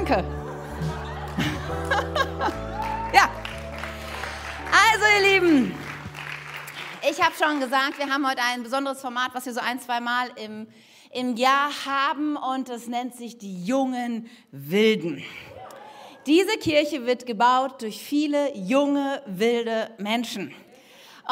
Danke. ja. Also, ihr Lieben, ich habe schon gesagt, wir haben heute ein besonderes Format, was wir so ein, zwei Mal im, im Jahr haben und es nennt sich die jungen Wilden. Diese Kirche wird gebaut durch viele junge, wilde Menschen.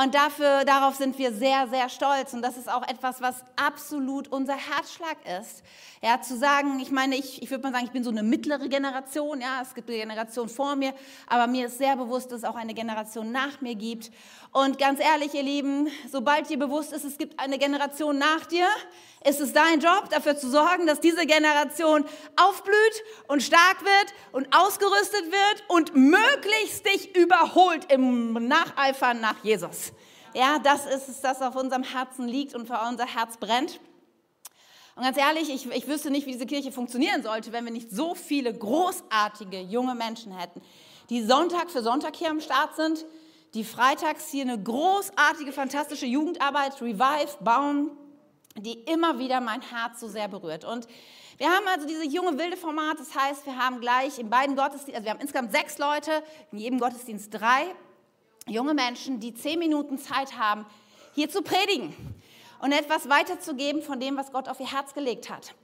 Und dafür, darauf sind wir sehr, sehr stolz. Und das ist auch etwas, was absolut unser Herzschlag ist. Ja, zu sagen, ich meine, ich, ich würde mal sagen, ich bin so eine mittlere Generation. Ja, es gibt eine Generation vor mir, aber mir ist sehr bewusst, dass es auch eine Generation nach mir gibt. Und ganz ehrlich, ihr Lieben, sobald dir bewusst ist, es gibt eine Generation nach dir, ist es dein Job, dafür zu sorgen, dass diese Generation aufblüht und stark wird und ausgerüstet wird und möglichst dich überholt im Nacheifern nach Jesus. Ja, das ist es, das auf unserem Herzen liegt und für unser Herz brennt. Und ganz ehrlich, ich, ich wüsste nicht, wie diese Kirche funktionieren sollte, wenn wir nicht so viele großartige junge Menschen hätten, die Sonntag für Sonntag hier am Start sind, die freitags hier eine großartige, fantastische Jugendarbeit, Revive, bauen, die immer wieder mein Herz so sehr berührt. Und wir haben also diese junge wilde Format, das heißt, wir haben gleich in beiden Gottesdiensten, also wir haben insgesamt sechs Leute, in jedem Gottesdienst drei junge Menschen, die zehn Minuten Zeit haben, hier zu predigen und etwas weiterzugeben von dem, was Gott auf ihr Herz gelegt hat.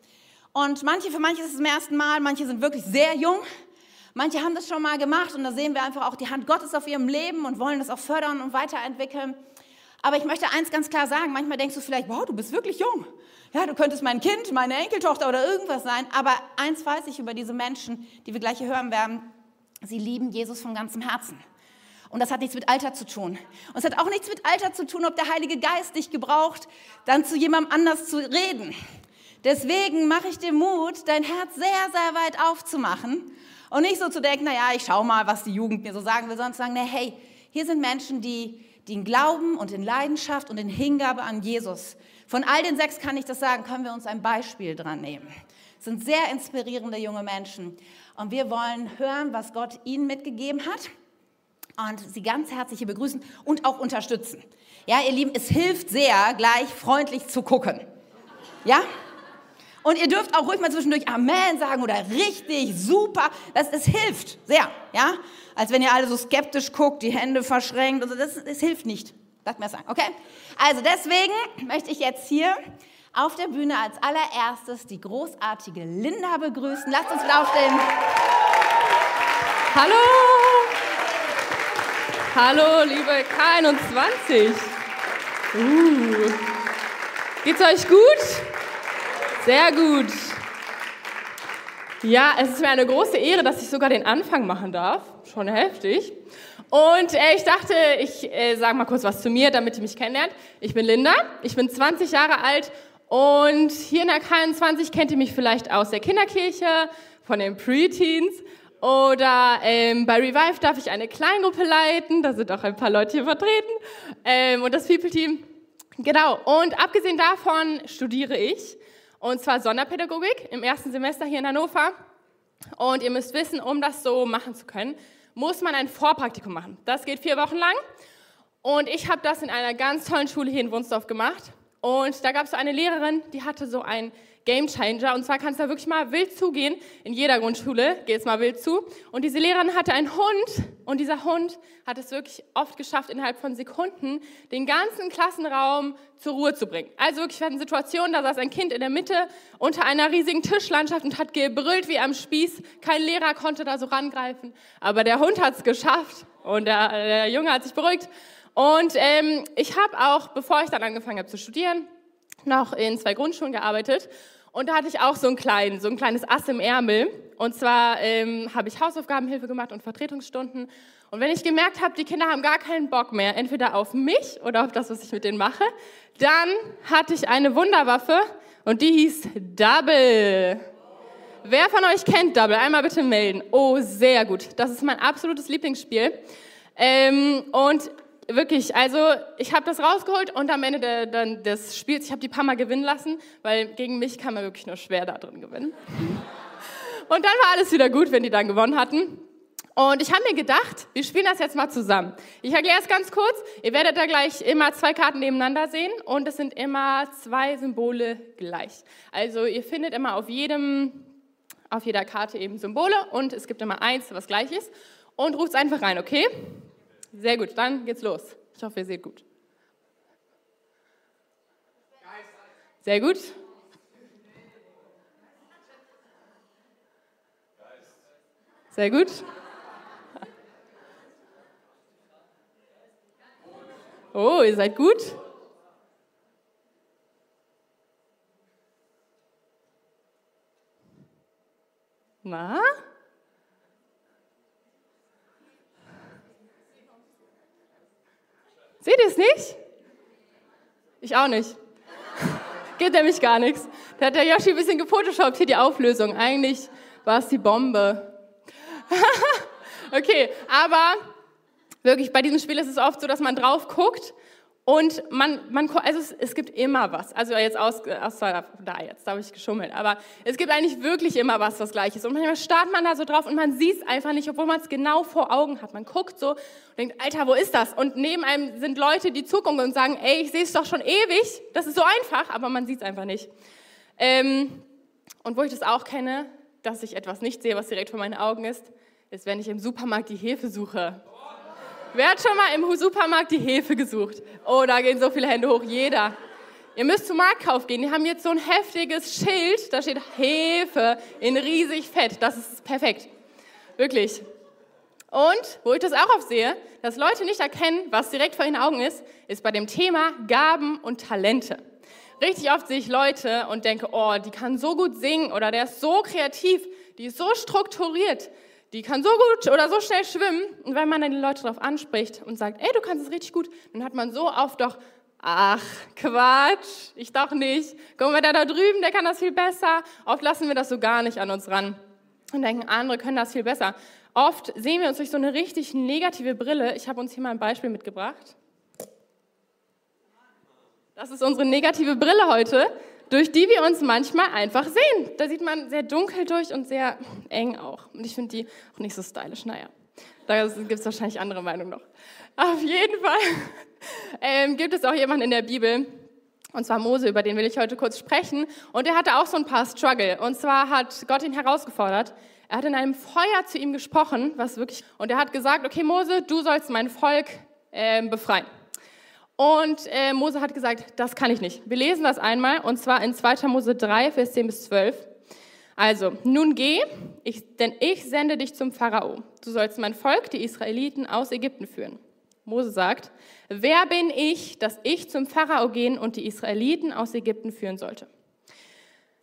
Und manche, für manche ist es zum ersten Mal, manche sind wirklich sehr jung, manche haben das schon mal gemacht und da sehen wir einfach auch die Hand Gottes auf ihrem Leben und wollen das auch fördern und weiterentwickeln. Aber ich möchte eins ganz klar sagen, manchmal denkst du vielleicht, wow, du bist wirklich jung. Ja, du könntest mein Kind, meine Enkeltochter oder irgendwas sein. Aber eins weiß ich über diese Menschen, die wir gleich hier hören werden, sie lieben Jesus von ganzem Herzen. Und das hat nichts mit Alter zu tun. Und es hat auch nichts mit Alter zu tun, ob der Heilige Geist dich gebraucht, dann zu jemandem anders zu reden. Deswegen mache ich dir Mut, dein Herz sehr, sehr weit aufzumachen und nicht so zu denken, naja, ich schau mal, was die Jugend mir so sagen will, sondern zu sagen, na, hey, hier sind Menschen, die die in Glauben und in Leidenschaft und in Hingabe an Jesus. Von all den sechs kann ich das sagen, können wir uns ein Beispiel dran nehmen. Es sind sehr inspirierende junge Menschen. Und wir wollen hören, was Gott ihnen mitgegeben hat und sie ganz herzlich hier begrüßen und auch unterstützen. Ja, ihr Lieben, es hilft sehr, gleich freundlich zu gucken. Ja? Und ihr dürft auch ruhig mal zwischendurch Amen sagen oder richtig, super. Das, das hilft sehr, ja? Als wenn ihr alle so skeptisch guckt, die Hände verschränkt. Also das, das hilft nicht. Lasst mir das sagen, okay? Also deswegen möchte ich jetzt hier auf der Bühne als allererstes die großartige Linda begrüßen. Lasst uns wieder aufstehen. Hallo! Hallo, liebe K21. Uh. Geht's euch gut? Sehr gut. Ja, es ist mir eine große Ehre, dass ich sogar den Anfang machen darf. Schon heftig. Und äh, ich dachte, ich äh, sage mal kurz was zu mir, damit ihr mich kennenlernt. Ich bin Linda, ich bin 20 Jahre alt und hier in der K21 kennt ihr mich vielleicht aus der Kinderkirche, von den Preteens oder ähm, bei Revive darf ich eine Kleingruppe leiten, da sind auch ein paar Leute hier vertreten ähm, und das People Team. Genau, und abgesehen davon studiere ich und zwar Sonderpädagogik im ersten Semester hier in Hannover. Und ihr müsst wissen, um das so machen zu können, muss man ein Vorpraktikum machen. Das geht vier Wochen lang. Und ich habe das in einer ganz tollen Schule hier in Wunsdorf gemacht. Und da gab es so eine Lehrerin, die hatte so ein Game Changer. Und zwar kannst du da wirklich mal wild zugehen. In jeder Grundschule geht es mal wild zu. Und diese Lehrerin hatte einen Hund. Und dieser Hund hat es wirklich oft geschafft, innerhalb von Sekunden den ganzen Klassenraum zur Ruhe zu bringen. Also wirklich, wir hatten Situationen, da saß ein Kind in der Mitte unter einer riesigen Tischlandschaft und hat gebrüllt wie am Spieß. Kein Lehrer konnte da so rangreifen. Aber der Hund hat es geschafft. Und der, der Junge hat sich beruhigt. Und ähm, ich habe auch, bevor ich dann angefangen habe zu studieren, noch in zwei Grundschulen gearbeitet und da hatte ich auch so, einen kleinen, so ein kleines Ass im Ärmel. Und zwar ähm, habe ich Hausaufgabenhilfe gemacht und Vertretungsstunden. Und wenn ich gemerkt habe, die Kinder haben gar keinen Bock mehr, entweder auf mich oder auf das, was ich mit denen mache, dann hatte ich eine Wunderwaffe und die hieß Double. Wer von euch kennt Double? Einmal bitte melden. Oh, sehr gut. Das ist mein absolutes Lieblingsspiel. Ähm, und wirklich, also ich habe das rausgeholt und am Ende der, der, des Spiels, ich habe die paar Mal gewinnen lassen, weil gegen mich kann man wirklich nur schwer da drin gewinnen. Und dann war alles wieder gut, wenn die dann gewonnen hatten. Und ich habe mir gedacht, wir spielen das jetzt mal zusammen. Ich erkläre es ganz kurz. Ihr werdet da gleich immer zwei Karten nebeneinander sehen und es sind immer zwei Symbole gleich. Also ihr findet immer auf jedem auf jeder Karte eben Symbole und es gibt immer eins, was gleich ist. Und ruft es einfach rein, okay? Sehr gut, dann geht's los. Ich hoffe, ihr seht gut. Sehr gut. Sehr gut. Oh, ihr seid gut. Na? Seht ihr es nicht? Ich auch nicht. Geht nämlich gar nichts. Da hat der Yoshi ein bisschen gefotoshoppt, hier die Auflösung. Eigentlich war es die Bombe. okay, aber wirklich, bei diesem Spiel ist es oft so, dass man drauf guckt und man, man also es, es, gibt immer was. Also jetzt aus, aus da jetzt, da habe ich geschummelt. Aber es gibt eigentlich wirklich immer was, was gleich ist. Und manchmal starrt man da so drauf und man sieht es einfach nicht, obwohl man es genau vor Augen hat. Man guckt so und denkt, Alter, wo ist das? Und neben einem sind Leute, die zugucken und sagen, ey, ich sehe es doch schon ewig. Das ist so einfach, aber man sieht es einfach nicht. Ähm, und wo ich das auch kenne, dass ich etwas nicht sehe, was direkt vor meinen Augen ist, ist, wenn ich im Supermarkt die Hefe suche. Wer hat schon mal im Supermarkt die Hefe gesucht? Oh, da gehen so viele Hände hoch, jeder. Ihr müsst zum Marktkauf gehen. Die haben jetzt so ein heftiges Schild, da steht Hefe in riesig fett. Das ist perfekt. Wirklich. Und wo ich das auch oft sehe, dass Leute nicht erkennen, was direkt vor ihren Augen ist, ist bei dem Thema Gaben und Talente. Richtig oft sehe ich Leute und denke, oh, die kann so gut singen oder der ist so kreativ, die ist so strukturiert, die kann so gut oder so schnell schwimmen. Und wenn man dann die Leute darauf anspricht und sagt, ey, du kannst es richtig gut, dann hat man so oft doch, ach, Quatsch, ich doch nicht. Guck mal, der da drüben, der kann das viel besser. Oft lassen wir das so gar nicht an uns ran und denken, andere können das viel besser. Oft sehen wir uns durch so eine richtig negative Brille. Ich habe uns hier mal ein Beispiel mitgebracht. Das ist unsere negative Brille heute durch die wir uns manchmal einfach sehen. Da sieht man sehr dunkel durch und sehr eng auch. Und ich finde die auch nicht so stylisch. Naja, da gibt es wahrscheinlich andere Meinungen noch. Auf jeden Fall ähm, gibt es auch jemanden in der Bibel, und zwar Mose, über den will ich heute kurz sprechen. Und er hatte auch so ein paar Struggle. Und zwar hat Gott ihn herausgefordert. Er hat in einem Feuer zu ihm gesprochen, was wirklich, und er hat gesagt, okay Mose, du sollst mein Volk äh, befreien. Und äh, Mose hat gesagt, das kann ich nicht. Wir lesen das einmal, und zwar in 2. Mose 3, Vers 10 bis 12. Also, nun geh, ich, denn ich sende dich zum Pharao. Du sollst mein Volk, die Israeliten, aus Ägypten führen. Mose sagt, wer bin ich, dass ich zum Pharao gehen und die Israeliten aus Ägypten führen sollte?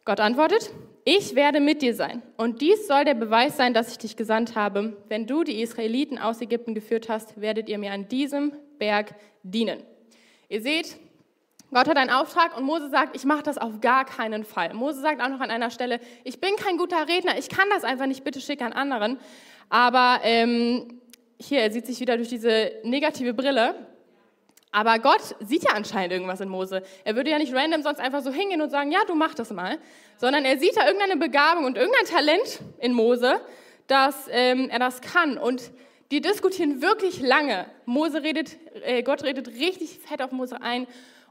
Gott antwortet, ich werde mit dir sein. Und dies soll der Beweis sein, dass ich dich gesandt habe. Wenn du die Israeliten aus Ägypten geführt hast, werdet ihr mir an diesem Berg dienen. Ihr seht, Gott hat einen Auftrag und Mose sagt, ich mache das auf gar keinen Fall. Mose sagt auch noch an einer Stelle, ich bin kein guter Redner, ich kann das einfach nicht, bitte schick an anderen. Aber ähm, hier, er sieht sich wieder durch diese negative Brille. Aber Gott sieht ja anscheinend irgendwas in Mose. Er würde ja nicht random sonst einfach so hingehen und sagen, ja, du mach das mal. Sondern er sieht da irgendeine Begabung und irgendein Talent in Mose, dass ähm, er das kann. Und die diskutieren wirklich lange. Mose redet, äh, Gott redet richtig fett auf Mose ein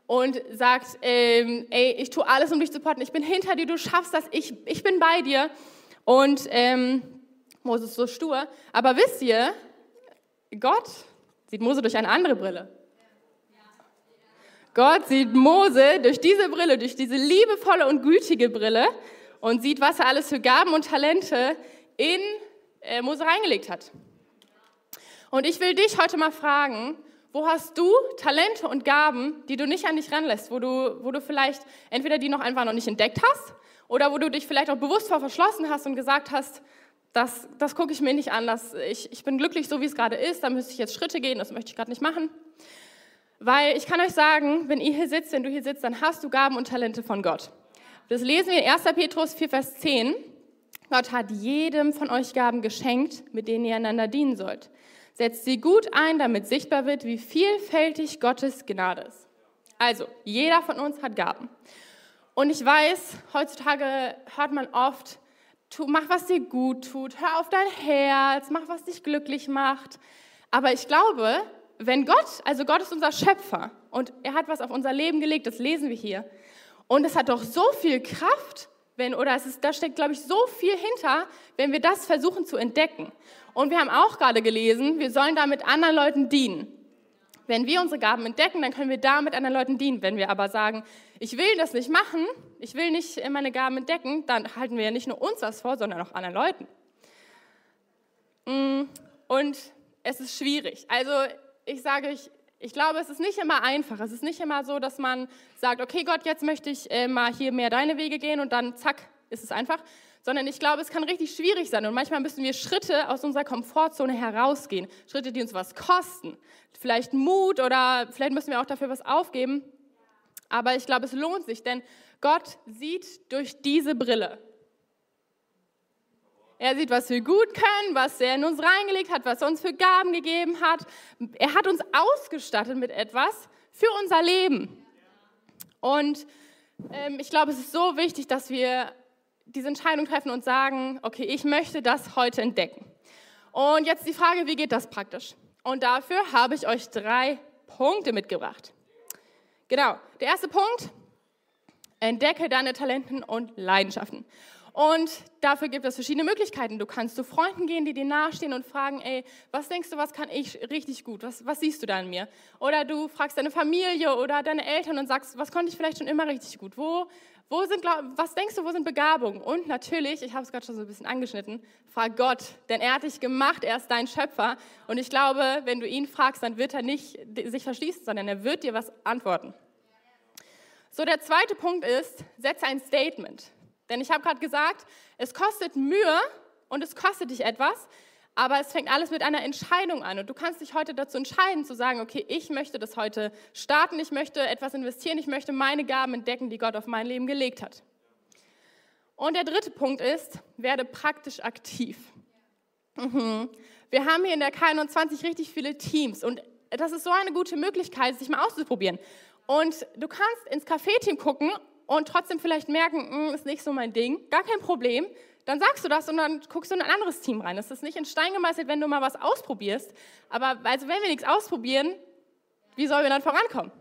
und sagt, ähm, ey, ich tue alles, um dich zu supporten. Ich bin hinter dir, du schaffst das, ich, ich bin bei dir. Und ähm, Mose ist so stur. Aber wisst ihr, Gott sieht Mose durch eine andere Brille. Gott sieht Mose durch diese Brille, durch diese liebevolle und gütige Brille und sieht, was er alles für Gaben und Talente in äh, Mose reingelegt hat. Und ich will dich heute mal fragen, wo hast du Talente und Gaben, die du nicht an dich ranlässt, wo du, wo du vielleicht entweder die noch einfach noch nicht entdeckt hast oder wo du dich vielleicht auch bewusst vor verschlossen hast und gesagt hast, das, das gucke ich mir nicht an, das, ich, ich bin glücklich so, wie es gerade ist, da müsste ich jetzt Schritte gehen, das möchte ich gerade nicht machen. Weil ich kann euch sagen, wenn ihr hier sitzt, wenn du hier sitzt, dann hast du Gaben und Talente von Gott. Das lesen wir in 1. Petrus 4, Vers 10. Gott hat jedem von euch Gaben geschenkt, mit denen ihr einander dienen sollt. Setzt sie gut ein, damit sichtbar wird, wie vielfältig Gottes Gnade ist. Also, jeder von uns hat Gaben. Und ich weiß, heutzutage hört man oft, tu, mach, was dir gut tut, hör auf dein Herz, mach, was dich glücklich macht. Aber ich glaube, wenn Gott, also Gott ist unser Schöpfer und er hat was auf unser Leben gelegt, das lesen wir hier. Und es hat doch so viel Kraft, wenn, oder es ist, da steckt, glaube ich, so viel hinter, wenn wir das versuchen zu entdecken. Und wir haben auch gerade gelesen, wir sollen damit anderen Leuten dienen. Wenn wir unsere Gaben entdecken, dann können wir damit anderen Leuten dienen. Wenn wir aber sagen, ich will das nicht machen, ich will nicht meine Gaben entdecken, dann halten wir ja nicht nur uns was vor, sondern auch anderen Leuten. Mm, und es ist schwierig. Also ich sage, ich, ich glaube, es ist nicht immer einfach. Es ist nicht immer so, dass man sagt, okay Gott, jetzt möchte ich äh, mal hier mehr deine Wege gehen und dann zack, ist es einfach. Sondern ich glaube, es kann richtig schwierig sein und manchmal müssen wir Schritte aus unserer Komfortzone herausgehen. Schritte, die uns was kosten. Vielleicht Mut oder vielleicht müssen wir auch dafür was aufgeben. Aber ich glaube, es lohnt sich, denn Gott sieht durch diese Brille. Er sieht, was wir gut können, was er in uns reingelegt hat, was er uns für Gaben gegeben hat. Er hat uns ausgestattet mit etwas für unser Leben. Und ähm, ich glaube, es ist so wichtig, dass wir diese Entscheidung treffen und sagen, okay, ich möchte das heute entdecken. Und jetzt die Frage, wie geht das praktisch? Und dafür habe ich euch drei Punkte mitgebracht. Genau, der erste Punkt, entdecke deine Talenten und Leidenschaften. Und dafür gibt es verschiedene Möglichkeiten. Du kannst zu Freunden gehen, die dir nahestehen und fragen, ey, was denkst du, was kann ich richtig gut? Was, was siehst du da in mir? Oder du fragst deine Familie oder deine Eltern und sagst, was konnte ich vielleicht schon immer richtig gut? Wo, wo sind, was denkst du, wo sind Begabungen? Und natürlich, ich habe es gerade schon so ein bisschen angeschnitten, frag Gott, denn er hat dich gemacht, er ist dein Schöpfer. Und ich glaube, wenn du ihn fragst, dann wird er nicht sich verschließen, sondern er wird dir was antworten. So, der zweite Punkt ist, setze ein Statement. Denn ich habe gerade gesagt, es kostet Mühe und es kostet dich etwas, aber es fängt alles mit einer Entscheidung an. Und du kannst dich heute dazu entscheiden, zu sagen, okay, ich möchte das heute starten, ich möchte etwas investieren, ich möchte meine Gaben entdecken, die Gott auf mein Leben gelegt hat. Und der dritte Punkt ist, werde praktisch aktiv. Mhm. Wir haben hier in der K21 richtig viele Teams und das ist so eine gute Möglichkeit, sich mal auszuprobieren. Und du kannst ins Café-Team gucken und trotzdem vielleicht merken, hm, ist nicht so mein Ding, gar kein Problem, dann sagst du das und dann guckst du in ein anderes Team rein. Es ist nicht in Stein gemeißelt, wenn du mal was ausprobierst. Aber also wenn wir nichts ausprobieren, wie sollen wir dann vorankommen?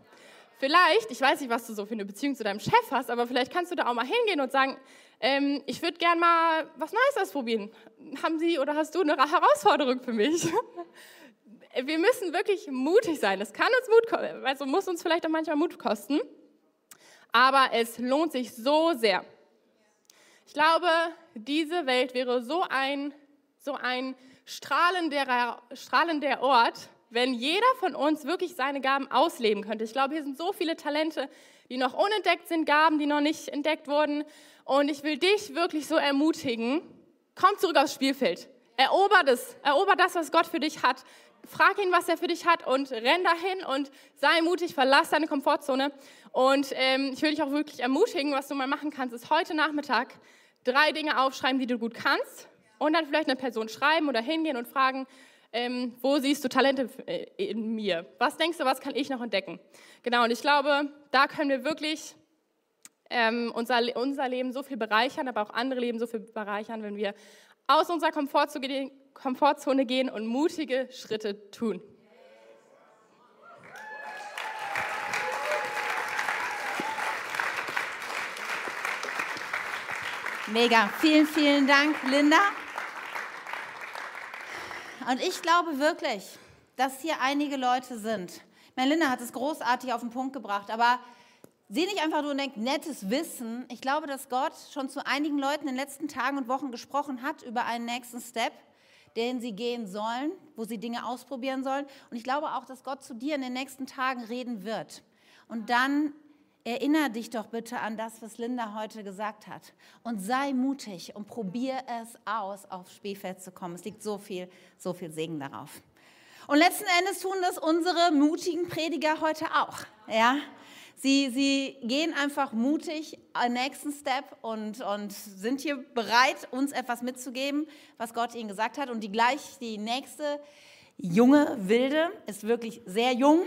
Vielleicht, ich weiß nicht, was du so für eine Beziehung zu deinem Chef hast, aber vielleicht kannst du da auch mal hingehen und sagen, ähm, ich würde gern mal was Neues ausprobieren. Haben Sie oder hast du eine Herausforderung für mich? wir müssen wirklich mutig sein. Es kann uns Mut, also muss uns vielleicht auch manchmal Mut kosten aber es lohnt sich so sehr. Ich glaube, diese Welt wäre so ein, so ein strahlender, strahlender Ort, wenn jeder von uns wirklich seine Gaben ausleben könnte. Ich glaube, hier sind so viele Talente, die noch unentdeckt sind, Gaben, die noch nicht entdeckt wurden. Und ich will dich wirklich so ermutigen, komm zurück aufs Spielfeld. Erober das, erober das, was Gott für dich hat. Frag ihn, was er für dich hat und renn dahin und sei mutig, verlass deine Komfortzone. Und ähm, ich will dich auch wirklich ermutigen, was du mal machen kannst, ist heute Nachmittag drei Dinge aufschreiben, die du gut kannst und dann vielleicht eine Person schreiben oder hingehen und fragen, ähm, wo siehst du Talente äh, in mir? Was denkst du, was kann ich noch entdecken? Genau, und ich glaube, da können wir wirklich ähm, unser, unser Leben so viel bereichern, aber auch andere Leben so viel bereichern, wenn wir aus unserer Komfortzone, gehen und mutige Schritte tun. Mega, vielen, vielen Dank, Linda. Und ich glaube wirklich, dass hier einige Leute sind. Meine Linda hat es großartig auf den Punkt gebracht, aber sieh nicht einfach nur und denk, nettes Wissen. Ich glaube, dass Gott schon zu einigen Leuten in den letzten Tagen und Wochen gesprochen hat über einen nächsten Step, den sie gehen sollen, wo sie Dinge ausprobieren sollen. Und ich glaube auch, dass Gott zu dir in den nächsten Tagen reden wird. Und dann Erinnere dich doch bitte an das, was Linda heute gesagt hat. Und sei mutig und probier es aus, aufs Spielfeld zu kommen. Es liegt so viel, so viel Segen darauf. Und letzten Endes tun das unsere mutigen Prediger heute auch. Ja? Sie, sie gehen einfach mutig einen nächsten Step und, und sind hier bereit, uns etwas mitzugeben, was Gott ihnen gesagt hat. Und die gleich, die nächste junge Wilde ist wirklich sehr jung.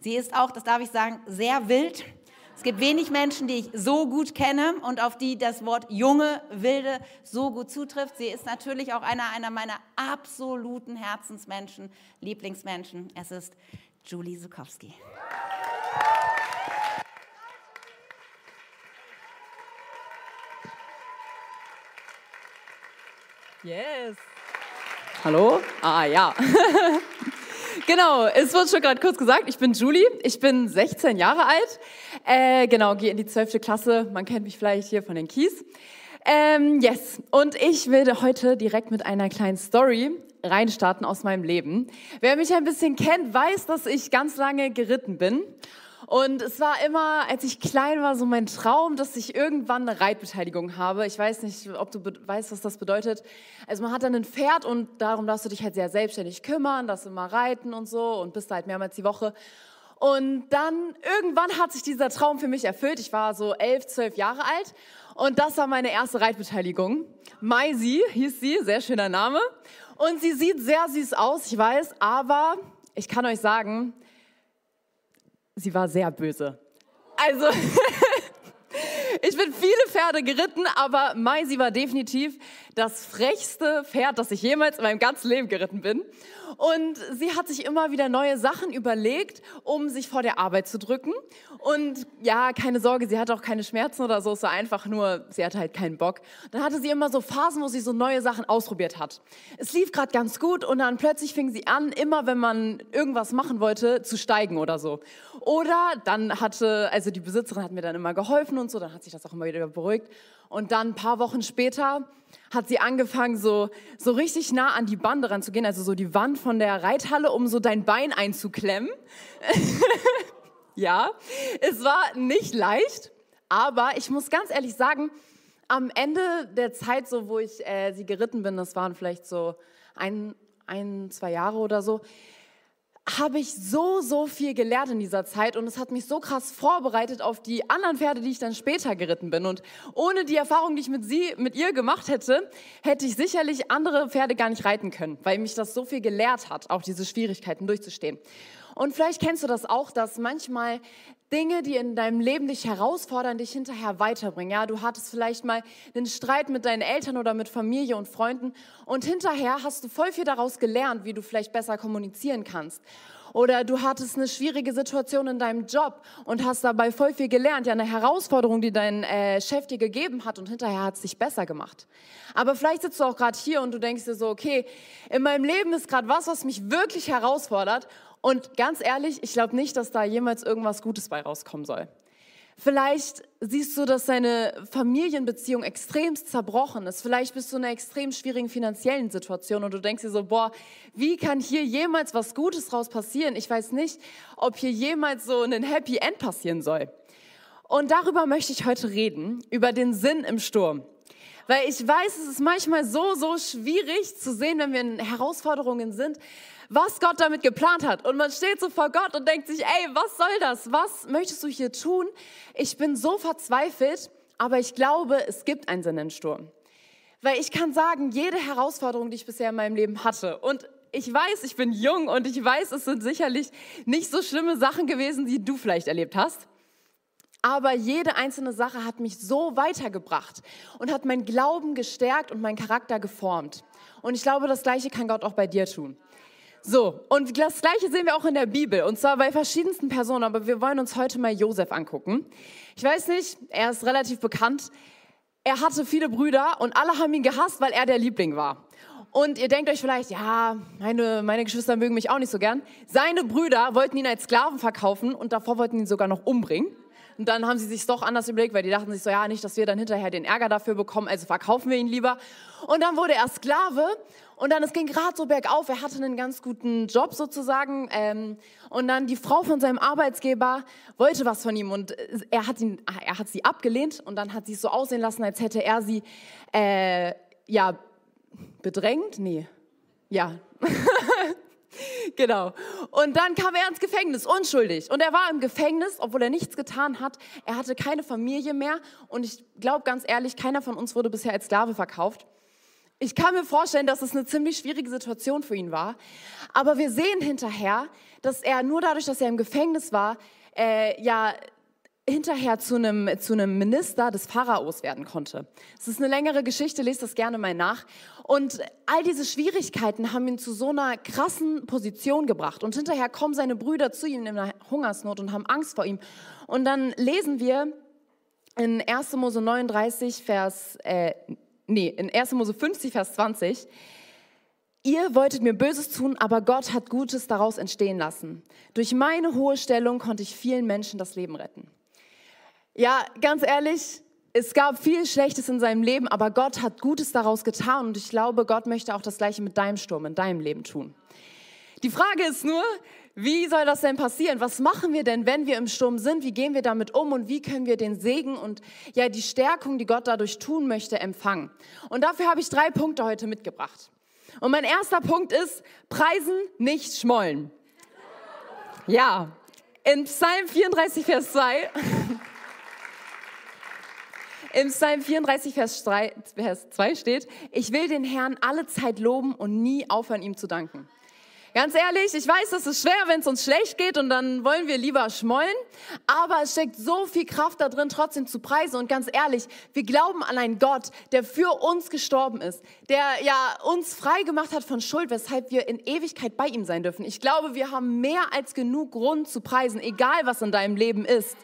Sie ist auch, das darf ich sagen, sehr wild. Es gibt wenig Menschen, die ich so gut kenne und auf die das Wort junge, wilde so gut zutrifft. Sie ist natürlich auch einer, einer meiner absoluten Herzensmenschen, Lieblingsmenschen. Es ist Julie Zukowski. Yes. Hallo? Ah ja. genau, es wurde schon gerade kurz gesagt, ich bin Julie, ich bin 16 Jahre alt, äh, genau, gehe in die 12. Klasse, man kennt mich vielleicht hier von den Kies. Ähm, yes, und ich will heute direkt mit einer kleinen Story reinstarten aus meinem Leben. Wer mich ein bisschen kennt, weiß, dass ich ganz lange geritten bin. Und es war immer, als ich klein war, so mein Traum, dass ich irgendwann eine Reitbeteiligung habe. Ich weiß nicht, ob du weißt, was das bedeutet. Also man hat dann ein Pferd und darum darfst du dich halt sehr selbstständig kümmern, dass du mal reiten und so und bist halt mehrmals die Woche. Und dann irgendwann hat sich dieser Traum für mich erfüllt. Ich war so elf, zwölf Jahre alt und das war meine erste Reitbeteiligung. Maisi hieß sie, sehr schöner Name. Und sie sieht sehr süß aus, ich weiß, aber ich kann euch sagen, sie war sehr böse. Also, ich bin viele Pferde geritten, aber Maisi war definitiv das frechste Pferd, das ich jemals in meinem ganzen Leben geritten bin. Und sie hat sich immer wieder neue Sachen überlegt, um sich vor der Arbeit zu drücken. Und ja, keine Sorge, sie hatte auch keine Schmerzen oder so, es war einfach nur, sie hatte halt keinen Bock. Dann hatte sie immer so Phasen, wo sie so neue Sachen ausprobiert hat. Es lief gerade ganz gut und dann plötzlich fing sie an, immer wenn man irgendwas machen wollte, zu steigen oder so. Oder dann hatte, also die Besitzerin hat mir dann immer geholfen und so, dann hat sich das auch immer wieder beruhigt. Und dann ein paar Wochen später hat sie angefangen, so, so richtig nah an die Bande ranzugehen, also so die Wand von der Reithalle, um so dein Bein einzuklemmen. ja, es war nicht leicht, aber ich muss ganz ehrlich sagen, am Ende der Zeit, so wo ich äh, sie geritten bin, das waren vielleicht so ein, ein, zwei Jahre oder so, habe ich so, so viel gelernt in dieser Zeit und es hat mich so krass vorbereitet auf die anderen Pferde, die ich dann später geritten bin. Und ohne die Erfahrung, die ich mit sie, mit ihr gemacht hätte, hätte ich sicherlich andere Pferde gar nicht reiten können, weil mich das so viel gelehrt hat, auch diese Schwierigkeiten durchzustehen. Und vielleicht kennst du das auch, dass manchmal Dinge, die in deinem Leben dich herausfordern, dich hinterher weiterbringen. Ja, du hattest vielleicht mal einen Streit mit deinen Eltern oder mit Familie und Freunden und hinterher hast du voll viel daraus gelernt, wie du vielleicht besser kommunizieren kannst. Oder du hattest eine schwierige Situation in deinem Job und hast dabei voll viel gelernt, ja, eine Herausforderung, die dein äh, Chef dir gegeben hat und hinterher hat es dich besser gemacht. Aber vielleicht sitzt du auch gerade hier und du denkst dir so, okay, in meinem Leben ist gerade was, was mich wirklich herausfordert und ganz ehrlich, ich glaube nicht, dass da jemals irgendwas Gutes bei rauskommen soll. Vielleicht siehst du, dass deine Familienbeziehung extremst zerbrochen ist. Vielleicht bist du in einer extrem schwierigen finanziellen Situation und du denkst dir so, boah, wie kann hier jemals was Gutes raus passieren? Ich weiß nicht, ob hier jemals so ein Happy End passieren soll. Und darüber möchte ich heute reden, über den Sinn im Sturm. Weil ich weiß, es ist manchmal so, so schwierig zu sehen, wenn wir in Herausforderungen sind, was Gott damit geplant hat. Und man steht so vor Gott und denkt sich, ey, was soll das? Was möchtest du hier tun? Ich bin so verzweifelt, aber ich glaube, es gibt einen Sinn im Sturm. Weil ich kann sagen, jede Herausforderung, die ich bisher in meinem Leben hatte, und ich weiß, ich bin jung und ich weiß, es sind sicherlich nicht so schlimme Sachen gewesen, die du vielleicht erlebt hast. Aber jede einzelne Sache hat mich so weitergebracht und hat meinen Glauben gestärkt und meinen Charakter geformt. Und ich glaube, das Gleiche kann Gott auch bei dir tun. So, und das Gleiche sehen wir auch in der Bibel, und zwar bei verschiedensten Personen, aber wir wollen uns heute mal Josef angucken. Ich weiß nicht, er ist relativ bekannt. Er hatte viele Brüder und alle haben ihn gehasst, weil er der Liebling war. Und ihr denkt euch vielleicht, ja, meine, meine Geschwister mögen mich auch nicht so gern. Seine Brüder wollten ihn als Sklaven verkaufen und davor wollten ihn sogar noch umbringen. Und dann haben sie sich doch anders überlegt, weil die dachten sich so, ja, nicht, dass wir dann hinterher den Ärger dafür bekommen, also verkaufen wir ihn lieber. Und dann wurde er Sklave und dann, es ging gerade so bergauf, er hatte einen ganz guten Job sozusagen. Ähm, und dann die Frau von seinem Arbeitsgeber wollte was von ihm und er hat, ihn, er hat sie abgelehnt und dann hat sie es so aussehen lassen, als hätte er sie, äh, ja, bedrängt? Nee. Ja. Genau. Und dann kam er ins Gefängnis, unschuldig. Und er war im Gefängnis, obwohl er nichts getan hat. Er hatte keine Familie mehr. Und ich glaube ganz ehrlich, keiner von uns wurde bisher als Sklave verkauft. Ich kann mir vorstellen, dass es eine ziemlich schwierige Situation für ihn war. Aber wir sehen hinterher, dass er nur dadurch, dass er im Gefängnis war, äh, ja hinterher zu einem, zu einem Minister des Pharaos werden konnte. Es ist eine längere Geschichte, lest das gerne mal nach. Und all diese Schwierigkeiten haben ihn zu so einer krassen Position gebracht. Und hinterher kommen seine Brüder zu ihm in einer Hungersnot und haben Angst vor ihm. Und dann lesen wir in 1. Mose 39, Vers äh, nee, in 1. Mose 50, Vers 20, Ihr wolltet mir Böses tun, aber Gott hat Gutes daraus entstehen lassen. Durch meine hohe Stellung konnte ich vielen Menschen das Leben retten. Ja, ganz ehrlich, es gab viel Schlechtes in seinem Leben, aber Gott hat Gutes daraus getan und ich glaube, Gott möchte auch das Gleiche mit deinem Sturm, in deinem Leben tun. Die Frage ist nur, wie soll das denn passieren? Was machen wir denn, wenn wir im Sturm sind? Wie gehen wir damit um und wie können wir den Segen und ja die Stärkung, die Gott dadurch tun möchte, empfangen? Und dafür habe ich drei Punkte heute mitgebracht. Und mein erster Punkt ist, preisen, nicht schmollen. Ja, in Psalm 34, Vers 2. Im Psalm 34, Vers 2 steht, ich will den Herrn alle Zeit loben und nie aufhören, ihm zu danken. Ganz ehrlich, ich weiß, das ist schwer, wenn es uns schlecht geht und dann wollen wir lieber schmollen. Aber es steckt so viel Kraft da drin, trotzdem zu preisen. Und ganz ehrlich, wir glauben an einen Gott, der für uns gestorben ist, der ja uns frei gemacht hat von Schuld, weshalb wir in Ewigkeit bei ihm sein dürfen. Ich glaube, wir haben mehr als genug Grund zu preisen, egal was in deinem Leben ist.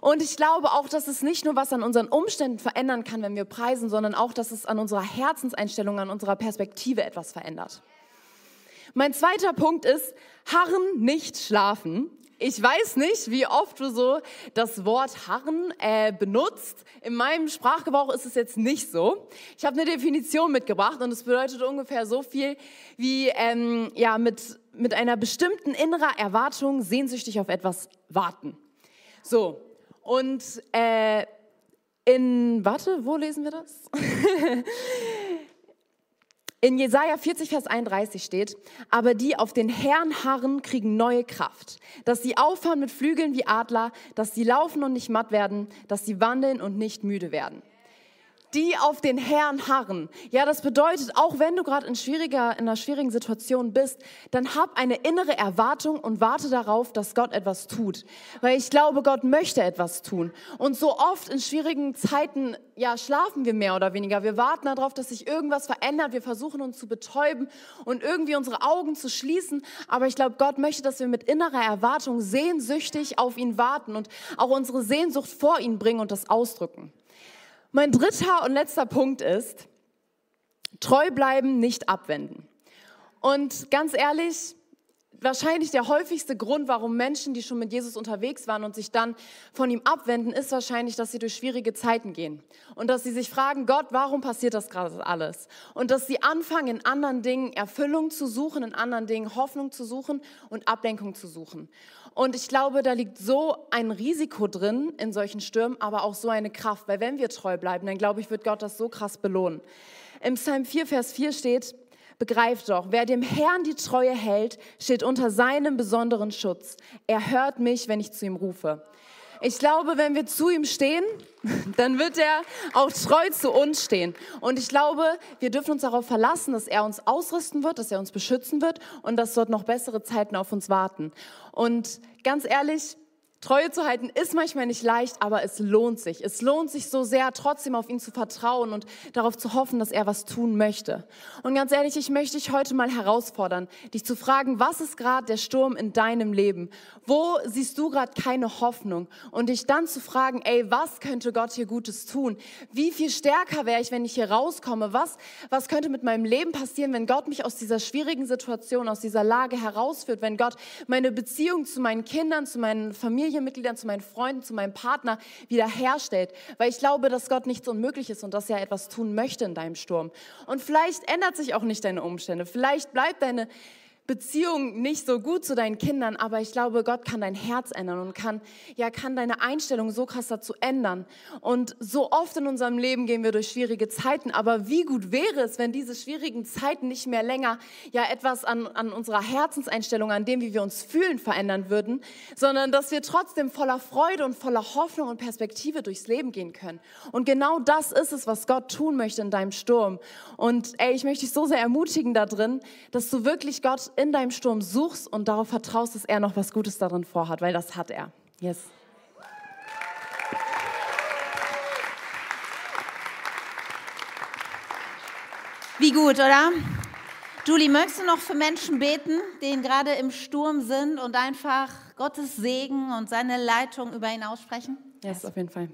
Und ich glaube auch, dass es nicht nur was an unseren Umständen verändern kann, wenn wir preisen, sondern auch, dass es an unserer Herzenseinstellung, an unserer Perspektive etwas verändert. Mein zweiter Punkt ist, harren, nicht schlafen. Ich weiß nicht, wie oft du so das Wort harren äh, benutzt. In meinem Sprachgebrauch ist es jetzt nicht so. Ich habe eine Definition mitgebracht und es bedeutet ungefähr so viel wie ähm, ja, mit, mit einer bestimmten innerer Erwartung sehnsüchtig auf etwas warten. So, und äh, in, warte, wo lesen wir das? In Jesaja 40, Vers 31 steht, aber die auf den Herrn harren, kriegen neue Kraft. Dass sie auffahren mit Flügeln wie Adler, dass sie laufen und nicht matt werden, dass sie wandeln und nicht müde werden die auf den Herrn harren. Ja, das bedeutet, auch wenn du gerade in, schwieriger, in einer schwierigen Situation bist, dann hab eine innere Erwartung und warte darauf, dass Gott etwas tut. Weil ich glaube, Gott möchte etwas tun. Und so oft in schwierigen Zeiten, ja, schlafen wir mehr oder weniger. Wir warten darauf, dass sich irgendwas verändert. Wir versuchen uns zu betäuben und irgendwie unsere Augen zu schließen. Aber ich glaube, Gott möchte, dass wir mit innerer Erwartung sehnsüchtig auf ihn warten und auch unsere Sehnsucht vor ihn bringen und das ausdrücken. Mein dritter und letzter Punkt ist, treu bleiben, nicht abwenden. Und ganz ehrlich, wahrscheinlich der häufigste Grund, warum Menschen, die schon mit Jesus unterwegs waren und sich dann von ihm abwenden, ist wahrscheinlich, dass sie durch schwierige Zeiten gehen. Und dass sie sich fragen, Gott, warum passiert das gerade alles? Und dass sie anfangen, in anderen Dingen Erfüllung zu suchen, in anderen Dingen Hoffnung zu suchen und Ablenkung zu suchen. Und ich glaube, da liegt so ein Risiko drin in solchen Stürmen, aber auch so eine Kraft. Weil wenn wir treu bleiben, dann glaube ich, wird Gott das so krass belohnen. Im Psalm 4, Vers 4 steht, begreift doch, wer dem Herrn die Treue hält, steht unter seinem besonderen Schutz. Er hört mich, wenn ich zu ihm rufe. Ich glaube, wenn wir zu ihm stehen, dann wird er auch treu zu uns stehen. Und ich glaube, wir dürfen uns darauf verlassen, dass er uns ausrüsten wird, dass er uns beschützen wird und dass dort noch bessere Zeiten auf uns warten. Und ganz ehrlich, Treue zu halten ist manchmal nicht leicht, aber es lohnt sich. Es lohnt sich so sehr, trotzdem auf ihn zu vertrauen und darauf zu hoffen, dass er was tun möchte. Und ganz ehrlich, ich möchte dich heute mal herausfordern, dich zu fragen, was ist gerade der Sturm in deinem Leben? Wo siehst du gerade keine Hoffnung? Und dich dann zu fragen, ey, was könnte Gott hier Gutes tun? Wie viel stärker wäre ich, wenn ich hier rauskomme? Was, was könnte mit meinem Leben passieren, wenn Gott mich aus dieser schwierigen Situation, aus dieser Lage herausführt? Wenn Gott meine Beziehung zu meinen Kindern, zu meinen Familien, Familienmitgliedern, zu meinen Freunden, zu meinem Partner wiederherstellt. Weil ich glaube, dass Gott nichts unmöglich ist und dass er etwas tun möchte in deinem Sturm. Und vielleicht ändert sich auch nicht deine Umstände. Vielleicht bleibt deine Beziehung nicht so gut zu deinen Kindern, aber ich glaube, Gott kann dein Herz ändern und kann, ja, kann deine Einstellung so krass dazu ändern. Und so oft in unserem Leben gehen wir durch schwierige Zeiten, aber wie gut wäre es, wenn diese schwierigen Zeiten nicht mehr länger ja etwas an, an unserer Herzenseinstellung, an dem, wie wir uns fühlen, verändern würden, sondern dass wir trotzdem voller Freude und voller Hoffnung und Perspektive durchs Leben gehen können. Und genau das ist es, was Gott tun möchte in deinem Sturm. Und ey, ich möchte dich so sehr ermutigen da drin, dass du wirklich Gott in deinem Sturm suchst und darauf vertraust, dass er noch was Gutes darin vorhat, weil das hat er. Yes. Wie gut, oder? Julie, möchtest du noch für Menschen beten, die gerade im Sturm sind und einfach Gottes Segen und seine Leitung über ihn aussprechen? Yes, auf jeden Fall.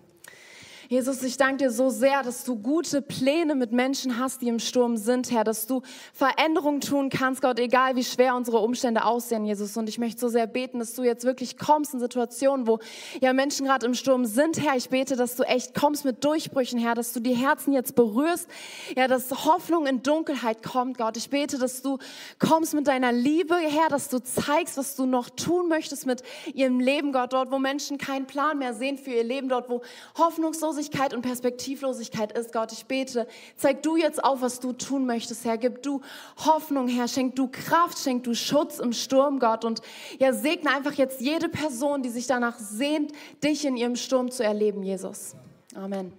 Jesus, ich danke dir so sehr, dass du gute Pläne mit Menschen hast, die im Sturm sind, Herr, dass du Veränderungen tun kannst, Gott, egal wie schwer unsere Umstände aussehen, Jesus. Und ich möchte so sehr beten, dass du jetzt wirklich kommst in Situationen, wo ja Menschen gerade im Sturm sind, Herr. Ich bete, dass du echt kommst mit Durchbrüchen, Herr, dass du die Herzen jetzt berührst, ja, dass Hoffnung in Dunkelheit kommt, Gott. Ich bete, dass du kommst mit deiner Liebe, Herr, dass du zeigst, was du noch tun möchtest mit ihrem Leben, Gott, dort, wo Menschen keinen Plan mehr sehen für ihr Leben, dort, wo hoffnungslos Hoffnungslosigkeit und Perspektivlosigkeit ist, Gott, ich bete, zeig du jetzt auf, was du tun möchtest, Herr. Gib du Hoffnung, Herr. Schenk du Kraft, schenk du Schutz im Sturm, Gott. Und ja, segne einfach jetzt jede Person, die sich danach sehnt, dich in ihrem Sturm zu erleben, Jesus. Amen.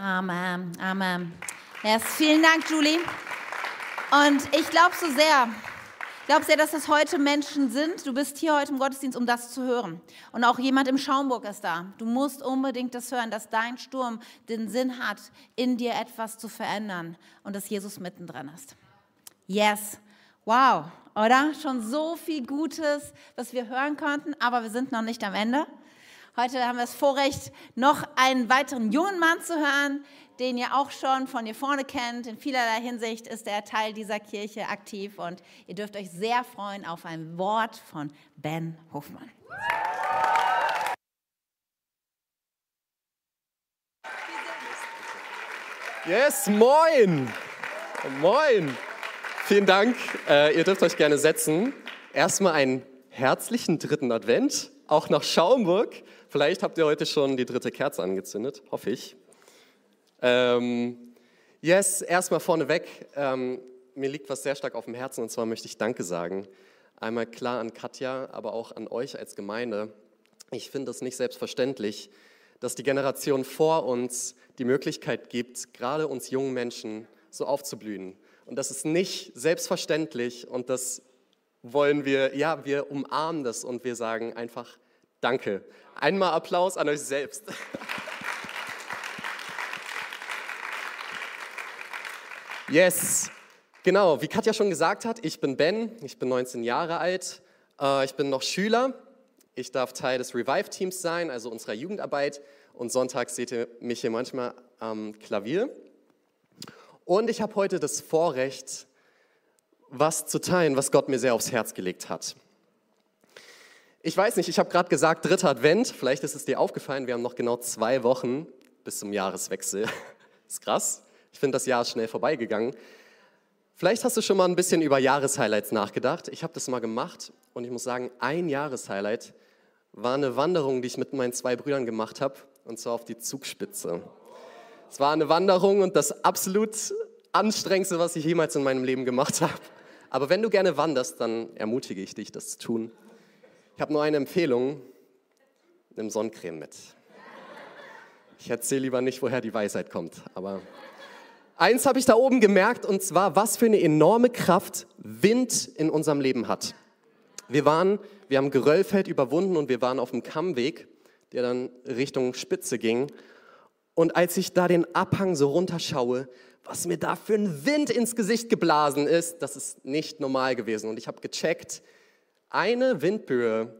Amen. Amen. Yes, vielen Dank, Julie. Und ich glaube so sehr, Glaubst du, dass es heute Menschen sind? Du bist hier heute im Gottesdienst, um das zu hören. Und auch jemand im Schaumburg ist da. Du musst unbedingt das hören, dass dein Sturm den Sinn hat, in dir etwas zu verändern und dass Jesus mittendrin ist. Yes. Wow, oder? Schon so viel Gutes, was wir hören konnten, aber wir sind noch nicht am Ende. Heute haben wir das Vorrecht, noch einen weiteren jungen Mann zu hören, den ihr auch schon von hier vorne kennt. In vielerlei Hinsicht ist er Teil dieser Kirche aktiv und ihr dürft euch sehr freuen auf ein Wort von Ben Hofmann. Yes, moin! Moin! Vielen Dank. Äh, ihr dürft euch gerne setzen. Erstmal einen herzlichen dritten Advent, auch nach Schaumburg. Vielleicht habt ihr heute schon die dritte Kerze angezündet, hoffe ich. Ähm, yes, erstmal vorneweg, ähm, mir liegt was sehr stark auf dem Herzen und zwar möchte ich Danke sagen. Einmal klar an Katja, aber auch an euch als Gemeinde. Ich finde es nicht selbstverständlich, dass die Generation vor uns die Möglichkeit gibt, gerade uns jungen Menschen so aufzublühen. Und das ist nicht selbstverständlich und das wollen wir, ja, wir umarmen das und wir sagen einfach Danke. Einmal Applaus an euch selbst. Yes, genau. Wie Katja schon gesagt hat, ich bin Ben, ich bin 19 Jahre alt, äh, ich bin noch Schüler. Ich darf Teil des Revive-Teams sein, also unserer Jugendarbeit. Und sonntags seht ihr mich hier manchmal am Klavier. Und ich habe heute das Vorrecht, was zu teilen, was Gott mir sehr aufs Herz gelegt hat. Ich weiß nicht, ich habe gerade gesagt, dritter Advent. Vielleicht ist es dir aufgefallen, wir haben noch genau zwei Wochen bis zum Jahreswechsel. ist krass. Ich finde, das Jahr ist schnell vorbeigegangen. Vielleicht hast du schon mal ein bisschen über Jahreshighlights nachgedacht. Ich habe das mal gemacht und ich muss sagen, ein Jahreshighlight war eine Wanderung, die ich mit meinen zwei Brüdern gemacht habe, und zwar auf die Zugspitze. Es war eine Wanderung und das absolut anstrengendste, was ich jemals in meinem Leben gemacht habe. Aber wenn du gerne wanderst, dann ermutige ich dich, das zu tun. Ich habe nur eine Empfehlung, nimm Sonnencreme mit. Ich erzähle lieber nicht, woher die Weisheit kommt, aber Eins habe ich da oben gemerkt, und zwar, was für eine enorme Kraft Wind in unserem Leben hat. Wir waren, wir haben Geröllfeld überwunden und wir waren auf dem Kammweg, der dann Richtung Spitze ging. Und als ich da den Abhang so runterschaue, was mir da für ein Wind ins Gesicht geblasen ist, das ist nicht normal gewesen. Und ich habe gecheckt, eine Windböe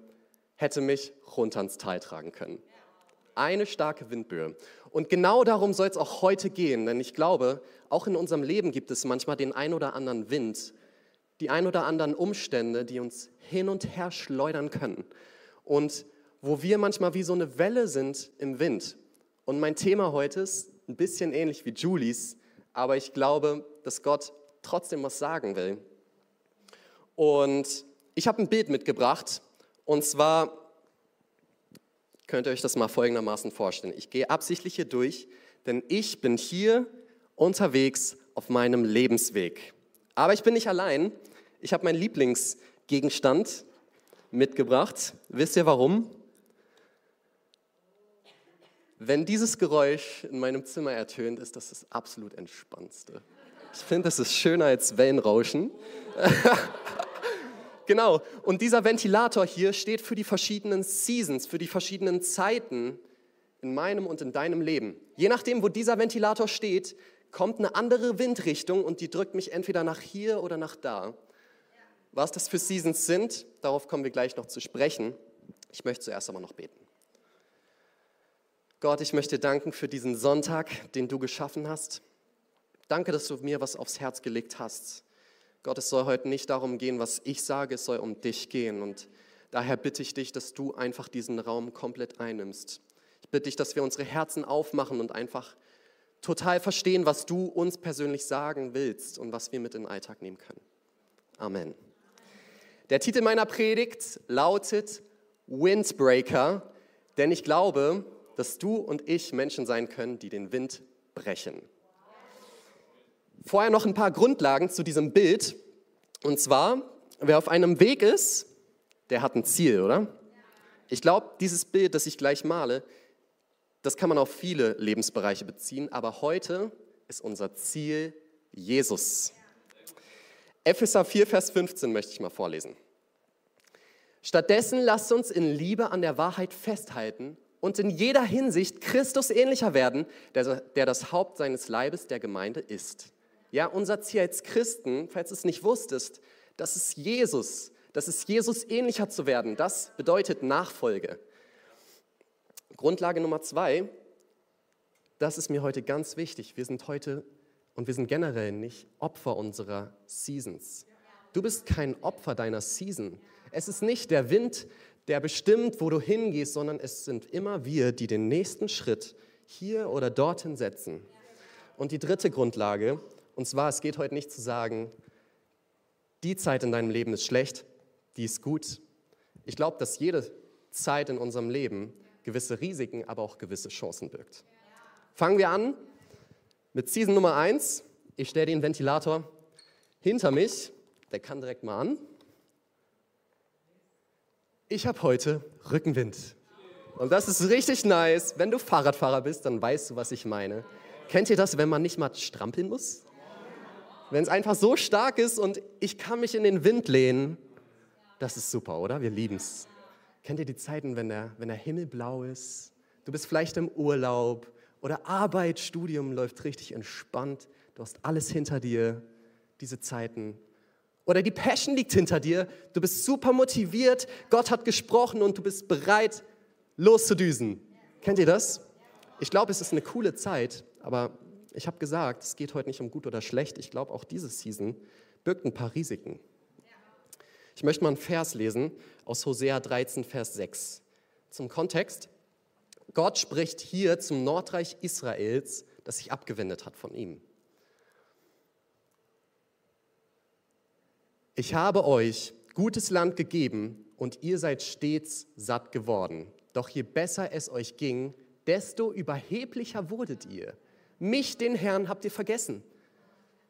hätte mich runter ins Tal tragen können. Eine starke Windböe. Und genau darum soll es auch heute gehen, denn ich glaube, auch in unserem Leben gibt es manchmal den ein oder anderen Wind, die ein oder anderen Umstände, die uns hin und her schleudern können. Und wo wir manchmal wie so eine Welle sind im Wind. Und mein Thema heute ist ein bisschen ähnlich wie Julies, aber ich glaube, dass Gott trotzdem was sagen will. Und ich habe ein Bild mitgebracht, und zwar könnt ihr euch das mal folgendermaßen vorstellen. Ich gehe absichtlich hier durch, denn ich bin hier unterwegs auf meinem Lebensweg. Aber ich bin nicht allein. Ich habe meinen Lieblingsgegenstand mitgebracht. Wisst ihr warum? Wenn dieses Geräusch in meinem Zimmer ertönt, ist das das absolut entspannendste. Ich finde, es ist schöner als Wellenrauschen. Genau. Und dieser Ventilator hier steht für die verschiedenen Seasons, für die verschiedenen Zeiten in meinem und in deinem Leben. Je nachdem, wo dieser Ventilator steht, kommt eine andere Windrichtung und die drückt mich entweder nach hier oder nach da. Was das für Seasons sind, darauf kommen wir gleich noch zu sprechen. Ich möchte zuerst aber noch beten. Gott, ich möchte danken für diesen Sonntag, den du geschaffen hast. Danke, dass du mir was aufs Herz gelegt hast. Gott, es soll heute nicht darum gehen, was ich sage, es soll um dich gehen. Und daher bitte ich dich, dass du einfach diesen Raum komplett einnimmst. Ich bitte dich, dass wir unsere Herzen aufmachen und einfach total verstehen, was du uns persönlich sagen willst und was wir mit in den Alltag nehmen können. Amen. Der Titel meiner Predigt lautet Windbreaker, denn ich glaube, dass du und ich Menschen sein können, die den Wind brechen. Vorher noch ein paar Grundlagen zu diesem Bild. Und zwar, wer auf einem Weg ist, der hat ein Ziel, oder? Ich glaube, dieses Bild, das ich gleich male, das kann man auf viele Lebensbereiche beziehen, aber heute ist unser Ziel Jesus. Epheser 4, Vers 15 möchte ich mal vorlesen. Stattdessen lasst uns in Liebe an der Wahrheit festhalten und in jeder Hinsicht Christus ähnlicher werden, der, der das Haupt seines Leibes der Gemeinde ist. Ja, unser Ziel als Christen, falls du es nicht wusstest, das ist Jesus. Das ist Jesus ähnlicher zu werden. Das bedeutet Nachfolge. Grundlage Nummer zwei, das ist mir heute ganz wichtig. Wir sind heute und wir sind generell nicht Opfer unserer Seasons. Du bist kein Opfer deiner Season. Es ist nicht der Wind, der bestimmt, wo du hingehst, sondern es sind immer wir, die den nächsten Schritt hier oder dorthin setzen. Und die dritte Grundlage, und zwar, es geht heute nicht zu sagen, die Zeit in deinem Leben ist schlecht, die ist gut. Ich glaube, dass jede Zeit in unserem Leben gewisse Risiken, aber auch gewisse Chancen birgt. Fangen wir an mit Season Nummer 1. Ich stelle den Ventilator hinter mich. Der kann direkt mal an. Ich habe heute Rückenwind. Und das ist richtig nice. Wenn du Fahrradfahrer bist, dann weißt du, was ich meine. Kennt ihr das, wenn man nicht mal strampeln muss? Wenn es einfach so stark ist und ich kann mich in den Wind lehnen, das ist super, oder? Wir lieben es. Kennt ihr die Zeiten, wenn der, wenn der Himmel blau ist? Du bist vielleicht im Urlaub oder Arbeit, Studium läuft richtig entspannt. Du hast alles hinter dir, diese Zeiten. Oder die Passion liegt hinter dir. Du bist super motiviert. Gott hat gesprochen und du bist bereit, loszudüsen. Kennt ihr das? Ich glaube, es ist eine coole Zeit, aber ich habe gesagt, es geht heute nicht um gut oder schlecht. Ich glaube, auch diese Season birgt ein paar Risiken. Ich möchte mal einen Vers lesen aus Hosea 13, Vers 6. Zum Kontext. Gott spricht hier zum Nordreich Israels, das sich abgewendet hat von ihm. Ich habe euch gutes Land gegeben und ihr seid stets satt geworden. Doch je besser es euch ging, desto überheblicher wurdet ihr. Mich, den Herrn, habt ihr vergessen.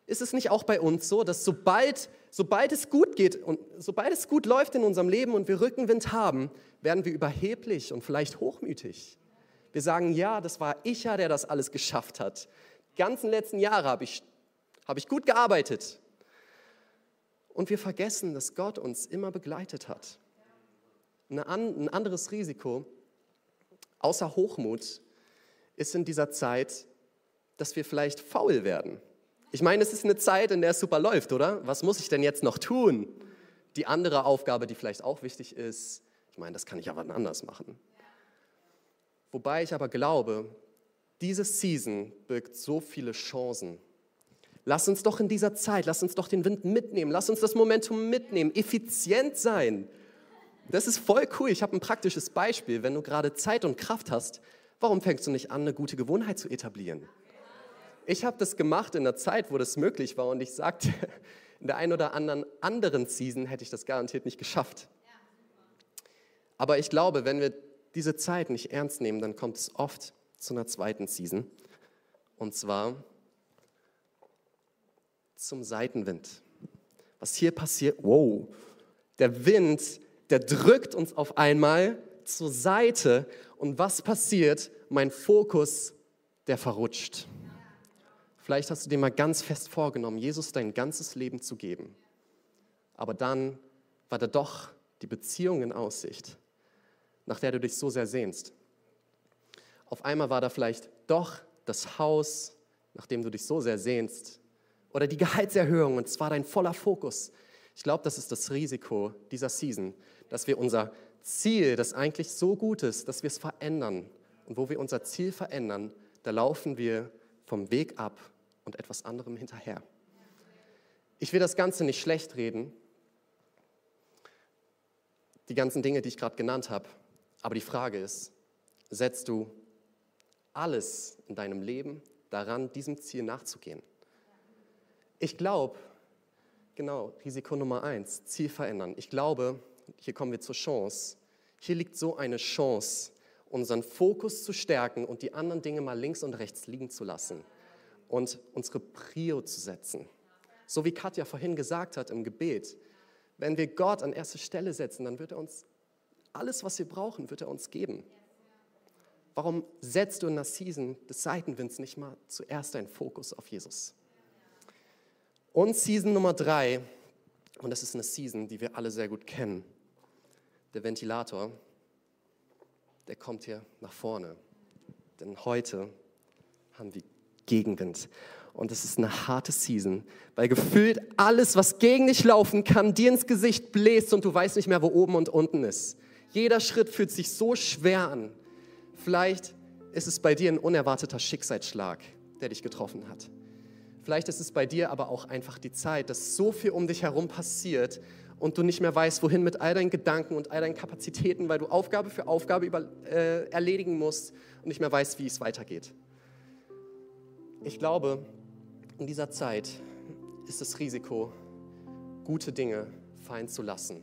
Ist es nicht auch bei uns so, dass sobald, sobald es gut geht und sobald es gut läuft in unserem Leben und wir Rückenwind haben, werden wir überheblich und vielleicht hochmütig? Wir sagen, ja, das war ich ja, der das alles geschafft hat. Die ganzen letzten Jahre habe ich, habe ich gut gearbeitet. Und wir vergessen, dass Gott uns immer begleitet hat. ein anderes Risiko, außer Hochmut, ist in dieser Zeit, dass wir vielleicht faul werden. Ich meine, es ist eine Zeit, in der es super läuft, oder? Was muss ich denn jetzt noch tun? Die andere Aufgabe, die vielleicht auch wichtig ist, ich meine, das kann ich aber anders machen. Wobei ich aber glaube, diese Season birgt so viele Chancen Lass uns doch in dieser Zeit, lass uns doch den Wind mitnehmen, lass uns das Momentum mitnehmen, effizient sein. Das ist voll cool. Ich habe ein praktisches Beispiel. Wenn du gerade Zeit und Kraft hast, warum fängst du nicht an, eine gute Gewohnheit zu etablieren? Ich habe das gemacht in der Zeit, wo das möglich war und ich sagte, in der einen oder anderen anderen Season hätte ich das garantiert nicht geschafft. Aber ich glaube, wenn wir diese Zeit nicht ernst nehmen, dann kommt es oft zu einer zweiten Season. Und zwar zum Seitenwind. Was hier passiert, wow, der Wind, der drückt uns auf einmal zur Seite und was passiert? Mein Fokus, der verrutscht. Vielleicht hast du dir mal ganz fest vorgenommen, Jesus dein ganzes Leben zu geben. Aber dann war da doch die Beziehung in Aussicht, nach der du dich so sehr sehnst. Auf einmal war da vielleicht doch das Haus, nach dem du dich so sehr sehnst, oder die Gehaltserhöhung und zwar dein voller Fokus. Ich glaube, das ist das Risiko dieser Season, dass wir unser Ziel, das eigentlich so gut ist, dass wir es verändern Und wo wir unser Ziel verändern, da laufen wir vom Weg ab und etwas anderem hinterher. Ich will das Ganze nicht schlecht reden, die ganzen Dinge, die ich gerade genannt habe. Aber die Frage ist, setzt du alles in deinem Leben daran, diesem Ziel nachzugehen? Ich glaube, genau, Risiko Nummer eins, Ziel verändern. Ich glaube, hier kommen wir zur Chance. Hier liegt so eine Chance, unseren Fokus zu stärken und die anderen Dinge mal links und rechts liegen zu lassen und unsere Prio zu setzen. So wie Katja vorhin gesagt hat im Gebet, wenn wir Gott an erste Stelle setzen, dann wird er uns alles, was wir brauchen, wird er uns geben. Warum setzt du in der Season des Seitenwinds nicht mal zuerst deinen Fokus auf Jesus? Und Season Nummer drei, und das ist eine Season, die wir alle sehr gut kennen, der Ventilator, der kommt hier nach vorne. Denn heute haben wir Gegenwind. Und es ist eine harte Season, weil gefühlt alles, was gegen dich laufen kann, dir ins Gesicht bläst und du weißt nicht mehr, wo oben und unten ist. Jeder Schritt fühlt sich so schwer an. Vielleicht ist es bei dir ein unerwarteter Schicksalsschlag, der dich getroffen hat. Vielleicht ist es bei dir aber auch einfach die Zeit, dass so viel um dich herum passiert und du nicht mehr weißt, wohin mit all deinen Gedanken und all deinen Kapazitäten, weil du Aufgabe für Aufgabe über, äh, erledigen musst und nicht mehr weißt, wie es weitergeht. Ich glaube, in dieser Zeit ist das Risiko, gute Dinge fallen zu lassen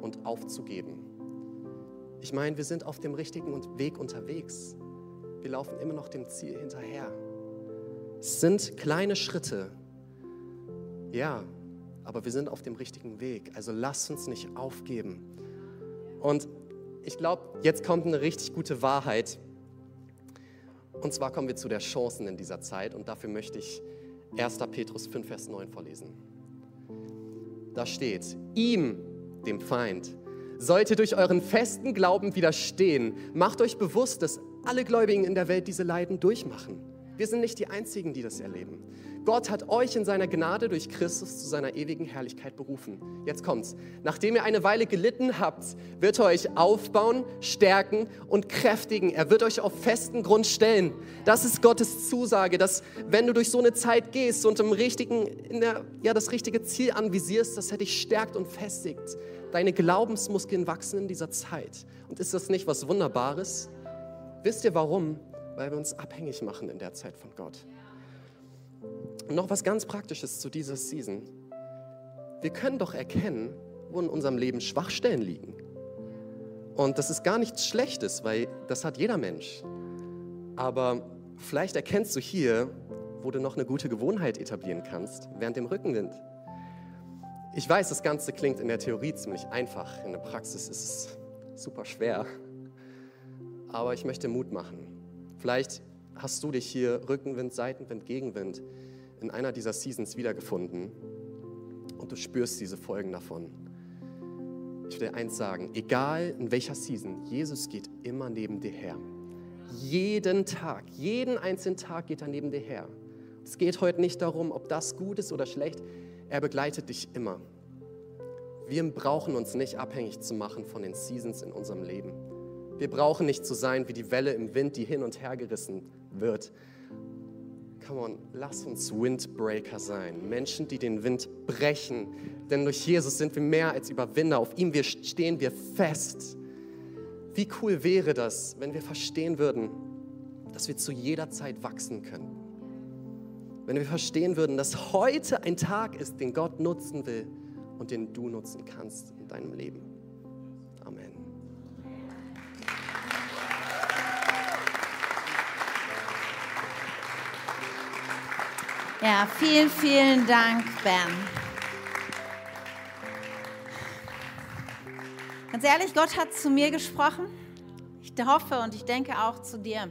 und aufzugeben. Ich meine, wir sind auf dem richtigen Weg unterwegs. Wir laufen immer noch dem Ziel hinterher. Es sind kleine Schritte, ja, aber wir sind auf dem richtigen Weg. Also lasst uns nicht aufgeben. Und ich glaube, jetzt kommt eine richtig gute Wahrheit. Und zwar kommen wir zu der Chancen in dieser Zeit. Und dafür möchte ich 1. Petrus 5, Vers 9 vorlesen. Da steht, ihm, dem Feind, sollte durch euren festen Glauben widerstehen. Macht euch bewusst, dass alle Gläubigen in der Welt diese Leiden durchmachen. Wir sind nicht die Einzigen, die das erleben. Gott hat euch in seiner Gnade durch Christus zu seiner ewigen Herrlichkeit berufen. Jetzt kommt's. Nachdem ihr eine Weile gelitten habt, wird er euch aufbauen, stärken und kräftigen. Er wird euch auf festen Grund stellen. Das ist Gottes Zusage, dass wenn du durch so eine Zeit gehst und im richtigen, der, ja, das richtige Ziel anvisierst, dass er dich stärkt und festigt. Deine Glaubensmuskeln wachsen in dieser Zeit. Und ist das nicht was Wunderbares? Wisst ihr warum? Weil wir uns abhängig machen in der Zeit von Gott. Und noch was ganz Praktisches zu dieser Season. Wir können doch erkennen, wo in unserem Leben Schwachstellen liegen. Und das ist gar nichts Schlechtes, weil das hat jeder Mensch. Aber vielleicht erkennst du hier, wo du noch eine gute Gewohnheit etablieren kannst, während dem Rückenwind. Ich weiß, das Ganze klingt in der Theorie ziemlich einfach, in der Praxis ist es super schwer. Aber ich möchte Mut machen. Vielleicht hast du dich hier Rückenwind, Seitenwind, Gegenwind in einer dieser Seasons wiedergefunden und du spürst diese Folgen davon. Ich will dir eins sagen, egal in welcher Season, Jesus geht immer neben dir her. Jeden Tag, jeden einzelnen Tag geht er neben dir her. Es geht heute nicht darum, ob das gut ist oder schlecht. Er begleitet dich immer. Wir brauchen uns nicht abhängig zu machen von den Seasons in unserem Leben. Wir brauchen nicht zu sein wie die Welle im Wind, die hin und her gerissen wird, Come on, lass uns Windbreaker sein. Menschen, die den Wind brechen. Denn durch Jesus sind wir mehr als Überwinder. Auf ihm stehen wir fest. Wie cool wäre das, wenn wir verstehen würden, dass wir zu jeder Zeit wachsen können. Wenn wir verstehen würden, dass heute ein Tag ist, den Gott nutzen will und den du nutzen kannst in deinem Leben. Ja, vielen, vielen Dank, Ben. Ganz ehrlich, Gott hat zu mir gesprochen. Ich hoffe und ich denke auch zu dir.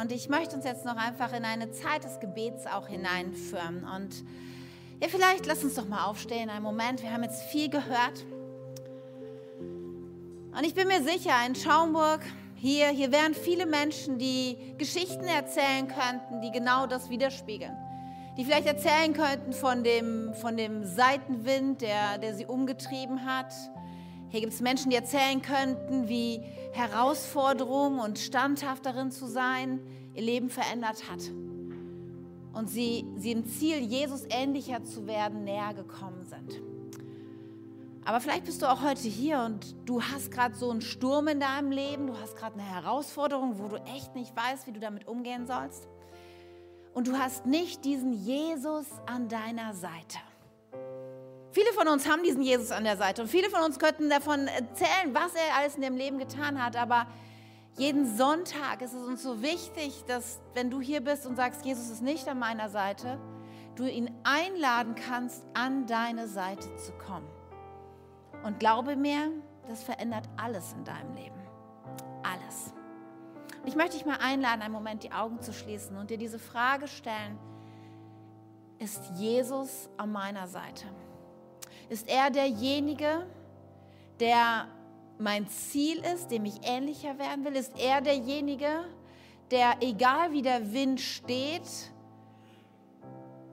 Und ich möchte uns jetzt noch einfach in eine Zeit des Gebets auch hineinführen. Und ja, vielleicht lass uns doch mal aufstehen, einen Moment. Wir haben jetzt viel gehört. Und ich bin mir sicher, in Schaumburg, hier, hier wären viele Menschen, die Geschichten erzählen könnten, die genau das widerspiegeln die vielleicht erzählen könnten von dem, von dem Seitenwind, der, der sie umgetrieben hat, Hier gibt es Menschen, die erzählen könnten, wie Herausforderung und standhaft darin zu sein ihr Leben verändert hat. Und sie, sie im Ziel, Jesus ähnlicher zu werden, näher gekommen sind. Aber vielleicht bist du auch heute hier und du hast gerade so einen Sturm in deinem Leben, du hast gerade eine Herausforderung, wo du echt nicht weißt, wie du damit umgehen sollst. Und du hast nicht diesen Jesus an deiner Seite. Viele von uns haben diesen Jesus an der Seite und viele von uns könnten davon erzählen, was er alles in dem Leben getan hat. Aber jeden Sonntag ist es uns so wichtig, dass wenn du hier bist und sagst, Jesus ist nicht an meiner Seite, du ihn einladen kannst, an deine Seite zu kommen. Und glaube mir, das verändert alles in deinem Leben. Alles. Ich möchte dich mal einladen, einen Moment die Augen zu schließen und dir diese Frage stellen. Ist Jesus an meiner Seite? Ist er derjenige, der mein Ziel ist, dem ich ähnlicher werden will? Ist er derjenige, der, egal wie der Wind steht,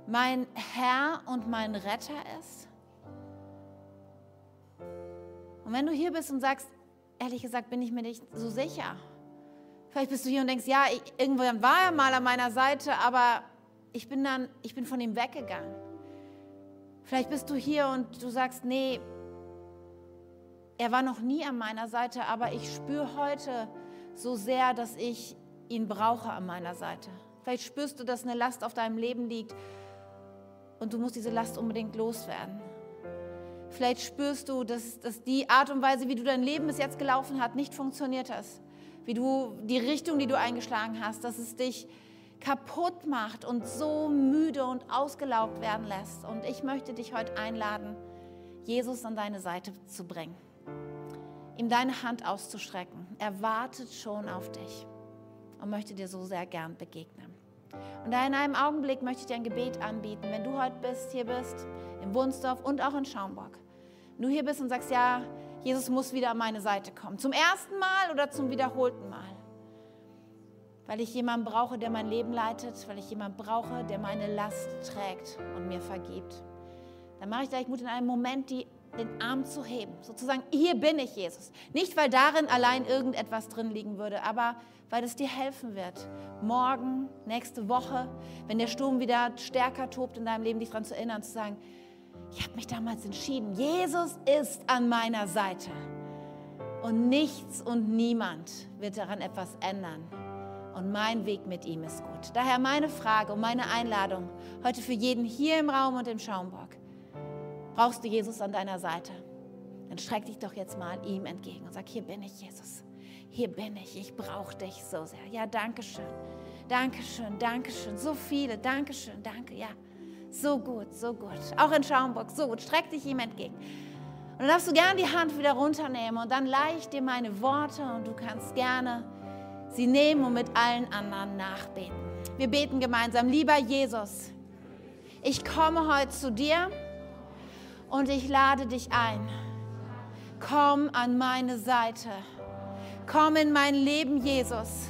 mein Herr und mein Retter ist? Und wenn du hier bist und sagst, ehrlich gesagt, bin ich mir nicht so sicher. Vielleicht bist du hier und denkst, ja, irgendwann war er mal an meiner Seite, aber ich bin dann, ich bin von ihm weggegangen. Vielleicht bist du hier und du sagst, nee, er war noch nie an meiner Seite, aber ich spüre heute so sehr, dass ich ihn brauche an meiner Seite. Vielleicht spürst du, dass eine Last auf deinem Leben liegt und du musst diese Last unbedingt loswerden. Vielleicht spürst du, dass, dass die Art und Weise, wie du dein Leben bis jetzt gelaufen hat, nicht funktioniert hast. Wie du die Richtung, die du eingeschlagen hast, dass es dich kaputt macht und so müde und ausgelaugt werden lässt. Und ich möchte dich heute einladen, Jesus an deine Seite zu bringen, ihm deine Hand auszustrecken. Er wartet schon auf dich und möchte dir so sehr gern begegnen. Und da in einem Augenblick möchte ich dir ein Gebet anbieten, wenn du heute bist, hier bist, in Wunsdorf und auch in Schaumburg. Wenn du hier bist und sagst, ja, Jesus muss wieder an meine Seite kommen. Zum ersten Mal oder zum wiederholten Mal weil ich jemanden brauche, der mein Leben leitet, weil ich jemanden brauche, der meine Last trägt und mir vergibt. Dann mache ich gleich Mut in einem Moment, die, den Arm zu heben. Sozusagen, hier bin ich, Jesus. Nicht, weil darin allein irgendetwas drin liegen würde, aber weil es dir helfen wird. Morgen, nächste Woche, wenn der Sturm wieder stärker tobt in deinem Leben, dich daran zu erinnern, zu sagen, ich habe mich damals entschieden, Jesus ist an meiner Seite. Und nichts und niemand wird daran etwas ändern und mein Weg mit ihm ist gut. Daher meine Frage und meine Einladung heute für jeden hier im Raum und im Schaumburg. Brauchst du Jesus an deiner Seite? Dann streck dich doch jetzt mal ihm entgegen und sag, hier bin ich, Jesus. Hier bin ich. Ich brauche dich so sehr. Ja, danke schön. Danke schön, danke schön. So viele, danke schön, danke. Ja, so gut, so gut. Auch in Schaumburg, so gut. Streck dich ihm entgegen. Und dann darfst du gerne die Hand wieder runternehmen und dann leih ich dir meine Worte und du kannst gerne sie nehmen und mit allen anderen nachbeten. Wir beten gemeinsam. Lieber Jesus, ich komme heute zu dir und ich lade dich ein. Komm an meine Seite. Komm in mein Leben, Jesus.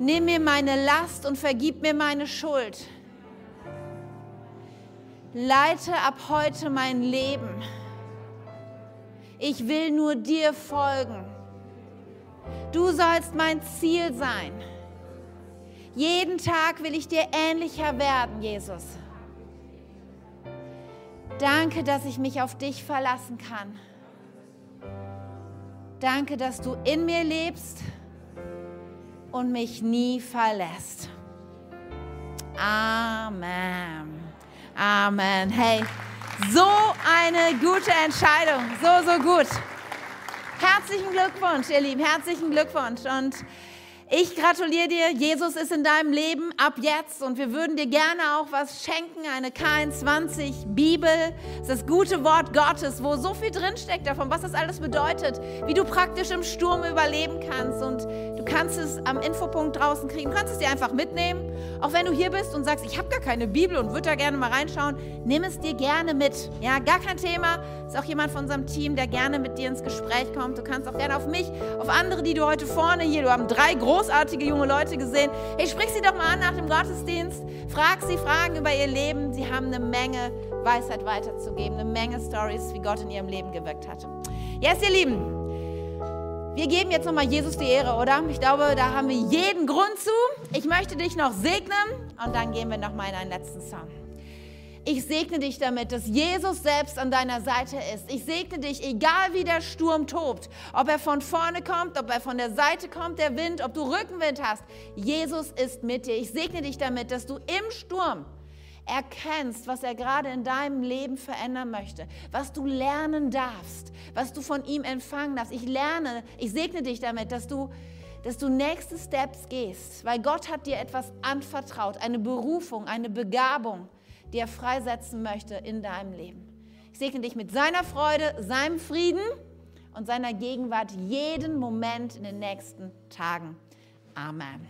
Nimm mir meine Last und vergib mir meine Schuld. Leite ab heute mein Leben. Ich will nur dir folgen. Du sollst mein Ziel sein. Jeden Tag will ich dir ähnlicher werden, Jesus. Danke, dass ich mich auf dich verlassen kann. Danke, dass du in mir lebst und mich nie verlässt. Amen. Amen. Hey, so eine gute Entscheidung. So, so gut. Herzlichen Glückwunsch, ihr Lieben, herzlichen Glückwunsch. Und ich gratuliere dir, Jesus ist in deinem Leben ab jetzt und wir würden dir gerne auch was schenken, eine K21 Bibel, das, ist das gute Wort Gottes, wo so viel drinsteckt davon, was das alles bedeutet, wie du praktisch im Sturm überleben kannst und du kannst es am Infopunkt draußen kriegen, du kannst es dir einfach mitnehmen Auch wenn du hier bist und sagst, ich habe gar keine Bibel und würde da gerne mal reinschauen, nimm es dir gerne mit. Ja, gar kein Thema. Ist auch jemand von unserem Team, der gerne mit dir ins Gespräch kommt. Du kannst auch gerne auf mich, auf andere, die du heute vorne hier, du haben drei großartige junge Leute gesehen. Hey, sprich sie doch mal an nach dem Gottesdienst. Frag sie Fragen über ihr Leben. Sie haben eine Menge Weisheit weiterzugeben, eine Menge Stories, wie Gott in ihrem Leben gewirkt hat. Yes, ihr Lieben. Wir geben jetzt nochmal Jesus die Ehre, oder? Ich glaube, da haben wir jeden Grund zu. Ich möchte dich noch segnen und dann gehen wir nochmal in einen letzten Song. Ich segne dich damit, dass Jesus selbst an deiner Seite ist. Ich segne dich, egal wie der Sturm tobt, ob er von vorne kommt, ob er von der Seite kommt, der Wind, ob du Rückenwind hast. Jesus ist mit dir. Ich segne dich damit, dass du im Sturm erkennst, was er gerade in deinem Leben verändern möchte, was du lernen darfst, was du von ihm empfangen darfst. Ich lerne, ich segne dich damit, dass du, dass du nächste Steps gehst, weil Gott hat dir etwas anvertraut, eine Berufung, eine Begabung, die er freisetzen möchte in deinem Leben. Ich segne dich mit seiner Freude, seinem Frieden und seiner Gegenwart jeden Moment in den nächsten Tagen. Amen.